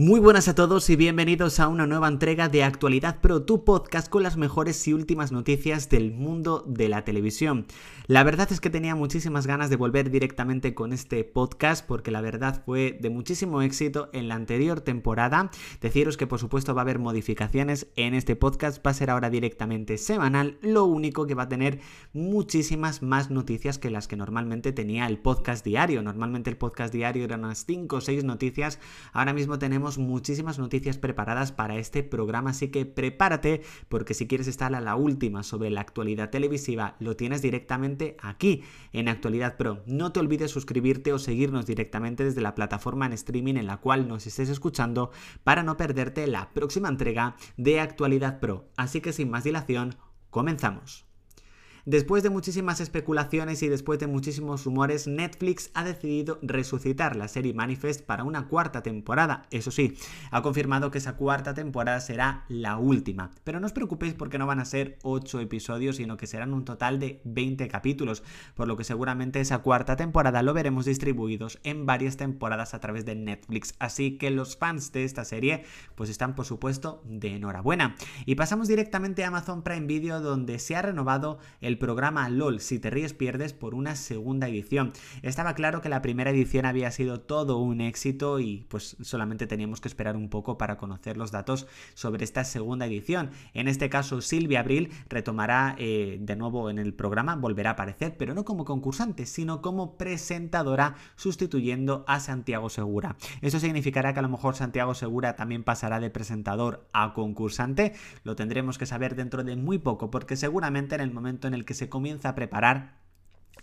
Muy buenas a todos y bienvenidos a una nueva entrega de Actualidad Pro, tu podcast con las mejores y últimas noticias del mundo de la televisión. La verdad es que tenía muchísimas ganas de volver directamente con este podcast porque la verdad fue de muchísimo éxito en la anterior temporada. Deciros que por supuesto va a haber modificaciones en este podcast, va a ser ahora directamente semanal, lo único que va a tener muchísimas más noticias que las que normalmente tenía el podcast diario. Normalmente el podcast diario eran unas 5 o 6 noticias, ahora mismo tenemos muchísimas noticias preparadas para este programa, así que prepárate porque si quieres estar a la última sobre la actualidad televisiva, lo tienes directamente aquí en Actualidad Pro. No te olvides suscribirte o seguirnos directamente desde la plataforma en streaming en la cual nos estés escuchando para no perderte la próxima entrega de Actualidad Pro. Así que sin más dilación, comenzamos. Después de muchísimas especulaciones y después de muchísimos rumores, Netflix ha decidido resucitar la serie Manifest para una cuarta temporada. Eso sí, ha confirmado que esa cuarta temporada será la última. Pero no os preocupéis porque no van a ser 8 episodios, sino que serán un total de 20 capítulos, por lo que seguramente esa cuarta temporada lo veremos distribuidos en varias temporadas a través de Netflix. Así que los fans de esta serie pues están por supuesto de enhorabuena. Y pasamos directamente a Amazon Prime Video donde se ha renovado el el programa LOL Si te ríes pierdes por una segunda edición. Estaba claro que la primera edición había sido todo un éxito y pues solamente teníamos que esperar un poco para conocer los datos sobre esta segunda edición. En este caso Silvia Abril retomará eh, de nuevo en el programa, volverá a aparecer, pero no como concursante, sino como presentadora sustituyendo a Santiago Segura. Eso significará que a lo mejor Santiago Segura también pasará de presentador a concursante. Lo tendremos que saber dentro de muy poco porque seguramente en el momento en el que se comienza a preparar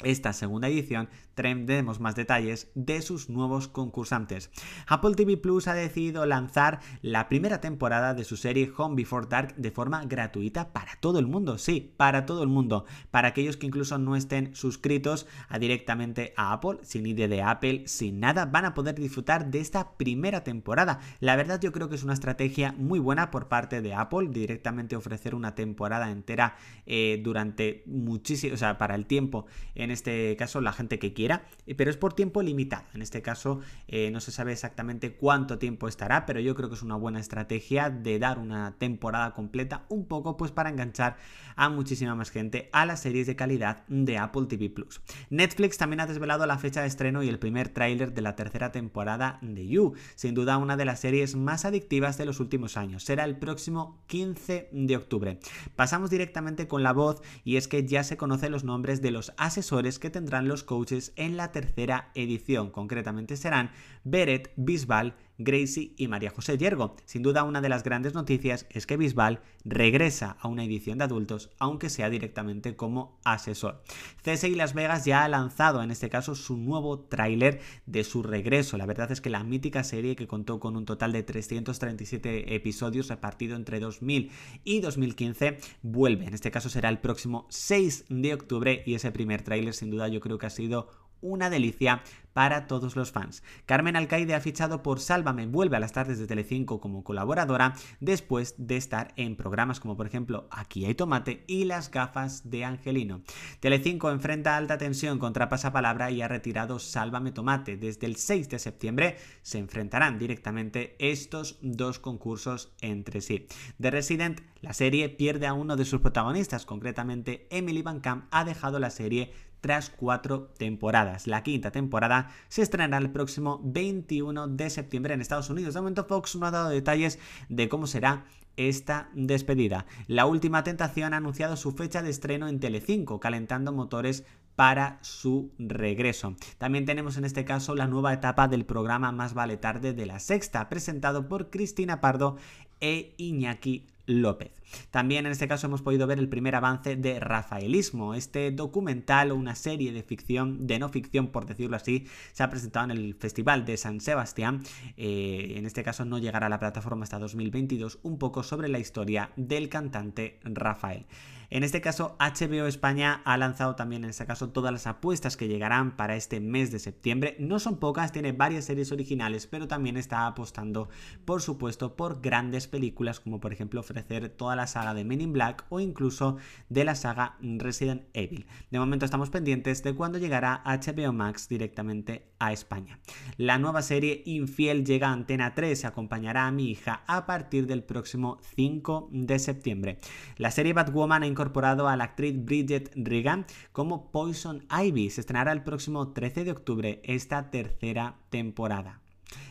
esta segunda edición tendremos más detalles de sus nuevos concursantes. Apple TV Plus ha decidido lanzar la primera temporada de su serie Home Before Dark de forma gratuita para todo el mundo, sí, para todo el mundo, para aquellos que incluso no estén suscritos directamente a Apple, sin ID de Apple, sin nada, van a poder disfrutar de esta primera temporada. La verdad yo creo que es una estrategia muy buena por parte de Apple, directamente ofrecer una temporada entera eh, durante muchísimo, o sea, para el tiempo en este caso la gente que quiera, pero es por tiempo limitado. En este caso eh, no se sabe exactamente cuánto tiempo estará, pero yo creo que es una buena estrategia de dar una temporada completa, un poco pues para enganchar a muchísima más gente a las series de calidad de Apple TV Plus. Netflix también ha desvelado la fecha de estreno y el primer tráiler de la tercera temporada de You, sin duda una de las series más adictivas de los últimos años. Será el próximo 15 de octubre. Pasamos directamente con la voz y es que ya se conocen los nombres de los asesores que tendrán los coaches en la tercera edición. Concretamente serán Beret, Bisbal, Gracie y María José Yergo. Sin duda una de las grandes noticias es que Bisbal regresa a una edición de adultos, aunque sea directamente como asesor. CSI Las Vegas ya ha lanzado en este caso su nuevo tráiler de su regreso. La verdad es que la mítica serie que contó con un total de 337 episodios repartido entre 2000 y 2015 vuelve. En este caso será el próximo 6 de octubre y ese primer tráiler sin duda yo creo que ha sido una delicia para todos los fans. Carmen Alcaide ha fichado por Sálvame, vuelve a las tardes de Telecinco como colaboradora después de estar en programas como por ejemplo Aquí hay tomate y Las gafas de Angelino. Telecinco enfrenta alta tensión contra Pasapalabra y ha retirado Sálvame Tomate. Desde el 6 de septiembre se enfrentarán directamente estos dos concursos entre sí. The Resident, la serie pierde a uno de sus protagonistas, concretamente Emily Van Camp ha dejado la serie tras cuatro temporadas. La quinta temporada se estrenará el próximo 21 de septiembre en Estados Unidos. De momento Fox no ha dado detalles de cómo será esta despedida. La última tentación ha anunciado su fecha de estreno en Telecinco, calentando motores para su regreso. También tenemos en este caso la nueva etapa del programa Más vale tarde de la sexta, presentado por Cristina Pardo e Iñaki López. También en este caso hemos podido ver el primer avance de Rafaelismo, este documental o una serie de ficción, de no ficción por decirlo así, se ha presentado en el Festival de San Sebastián, eh, en este caso no llegará a la plataforma hasta 2022, un poco sobre la historia del cantante Rafael. En este caso, HBO España ha lanzado también en este caso todas las apuestas que llegarán para este mes de septiembre. No son pocas, tiene varias series originales, pero también está apostando, por supuesto, por grandes películas, como por ejemplo ofrecer toda la saga de Men in Black o incluso de la saga Resident Evil. De momento estamos pendientes de cuándo llegará HBO Max directamente a España. La nueva serie Infiel llega a Antena 3, acompañará a mi hija a partir del próximo 5 de septiembre. La serie Batwoman ha incorporado a la actriz Bridget Regan como Poison Ivy. Se estrenará el próximo 13 de octubre esta tercera temporada.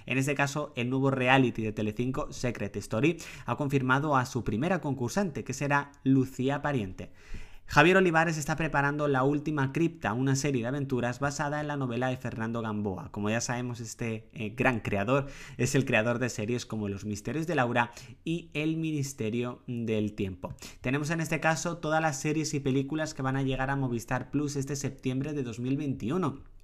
En este caso, el nuevo reality de Telecinco, Secret Story, ha confirmado a su primera concursante, que será Lucía Pariente. Javier Olivares está preparando La Última Cripta, una serie de aventuras basada en la novela de Fernando Gamboa. Como ya sabemos, este eh, gran creador es el creador de series como Los Misterios de Laura y El Ministerio del Tiempo. Tenemos en este caso todas las series y películas que van a llegar a Movistar Plus este septiembre de 2021.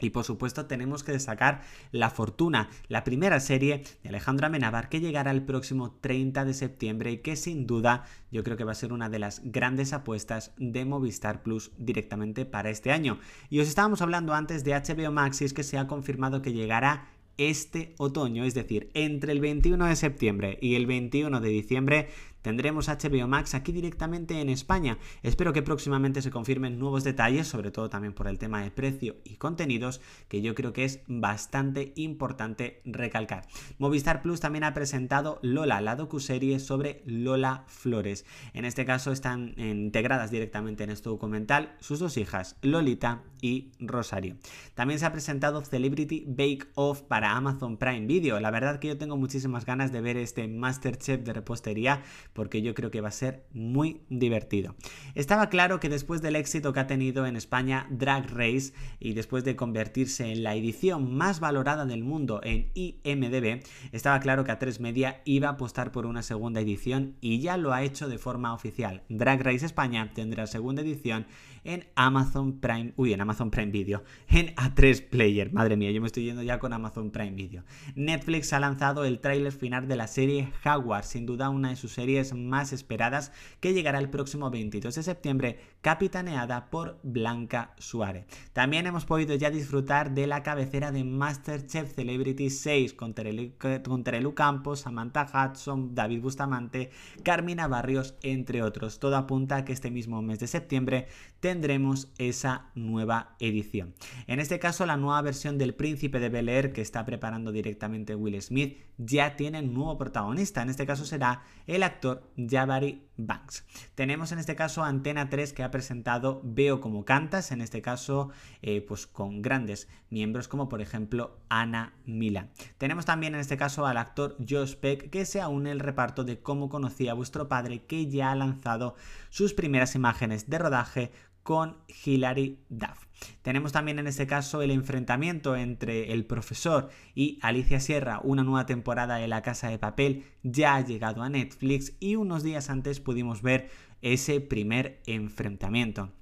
Y por supuesto tenemos que destacar La Fortuna, la primera serie de Alejandro Amenábar que llegará el próximo 30 de septiembre y que sin duda yo creo que va a ser una de las grandes apuestas de Movistar Plus directamente para este año. Y os estábamos hablando antes de HBO Max y es que se ha confirmado que llegará este otoño, es decir, entre el 21 de septiembre y el 21 de diciembre tendremos HBO Max aquí directamente en España. Espero que próximamente se confirmen nuevos detalles, sobre todo también por el tema de precio y contenidos, que yo creo que es bastante importante recalcar. Movistar Plus también ha presentado Lola, la docuserie sobre Lola Flores. En este caso están integradas directamente en este documental sus dos hijas, Lolita y Rosario. También se ha presentado Celebrity Bake Off para Amazon Prime Video. La verdad que yo tengo muchísimas ganas de ver este Masterchef de repostería porque yo creo que va a ser muy divertido. Estaba claro que después del éxito que ha tenido en España Drag Race y después de convertirse en la edición más valorada del mundo en IMDB, estaba claro que A3 Media iba a apostar por una segunda edición y ya lo ha hecho de forma oficial. Drag Race España tendrá segunda edición en Amazon Prime, uy, en Amazon Prime Video, en A3 Player. Madre mía, yo me estoy yendo ya con Amazon Prime Video. Netflix ha lanzado el tráiler final de la serie Jaguar, sin duda una de sus series más esperadas, que llegará el próximo 22 de septiembre, capitaneada por Blanca Suárez. También hemos podido ya disfrutar de la cabecera de Masterchef Celebrity 6 con Terelu, Campos, Samantha Hudson, David Bustamante, Carmina Barrios, entre otros. Todo apunta a que este mismo mes de septiembre tendremos esa nueva edición. En este caso, la nueva versión del Príncipe de Bel Air que está preparando directamente Will Smith ya tiene un nuevo protagonista. En este caso será el actor Jabari Banks. Tenemos en este caso Antena 3 que ha presentado Veo como cantas, en este caso eh, pues con grandes miembros como por ejemplo Ana Mila. Tenemos también en este caso al actor Josh Peck que se une el reparto de cómo conocía a vuestro padre que ya ha lanzado sus primeras imágenes de rodaje con Hilary Duff. Tenemos también en este caso el enfrentamiento entre el profesor y Alicia Sierra, una nueva temporada de La Casa de Papel ya ha llegado a Netflix y unos días antes pudimos ver ese primer enfrentamiento.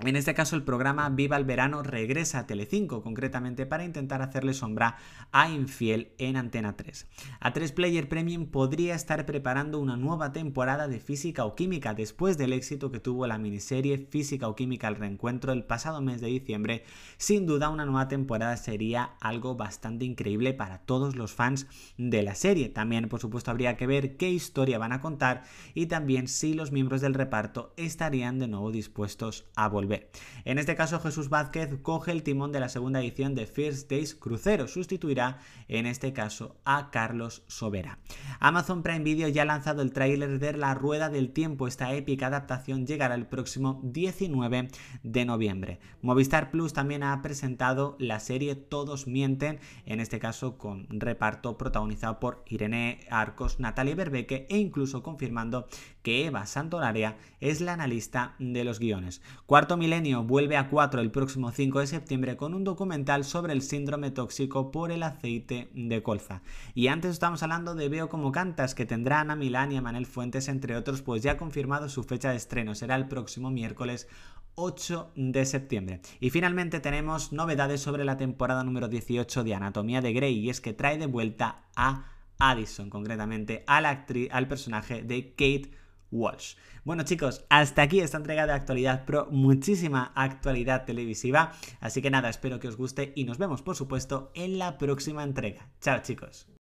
En este caso el programa Viva el Verano regresa a Telecinco, concretamente para intentar hacerle sombra a Infiel en Antena 3. A3 Player Premium podría estar preparando una nueva temporada de Física o Química después del éxito que tuvo la miniserie Física o Química al reencuentro el pasado mes de diciembre. Sin duda una nueva temporada sería algo bastante increíble para todos los fans de la serie. También por supuesto habría que ver qué historia van a contar y también si los miembros del reparto estarían de nuevo dispuestos a volver en este caso, Jesús Vázquez coge el timón de la segunda edición de First Days Crucero, sustituirá en este caso a Carlos Sobera. Amazon Prime Video ya ha lanzado el tráiler de La Rueda del Tiempo, esta épica adaptación llegará el próximo 19 de noviembre. Movistar Plus también ha presentado la serie Todos Mienten, en este caso con reparto protagonizado por Irene Arcos, Natalia Berbeque e incluso confirmando que Eva Santolaria es la analista de los guiones. Cuarto Milenio vuelve a 4 el próximo 5 de septiembre con un documental sobre el síndrome tóxico por el aceite de colza. Y antes estamos hablando de Veo como cantas, que tendrá Ana Milán y a Manel Fuentes, entre otros, pues ya ha confirmado su fecha de estreno. Será el próximo miércoles 8 de septiembre. Y finalmente tenemos novedades sobre la temporada número 18 de Anatomía de Grey, y es que trae de vuelta a Addison, concretamente a actriz, al personaje de Kate Walsh. Bueno chicos, hasta aquí esta entrega de Actualidad Pro, muchísima actualidad televisiva, así que nada, espero que os guste y nos vemos por supuesto en la próxima entrega. Chao chicos.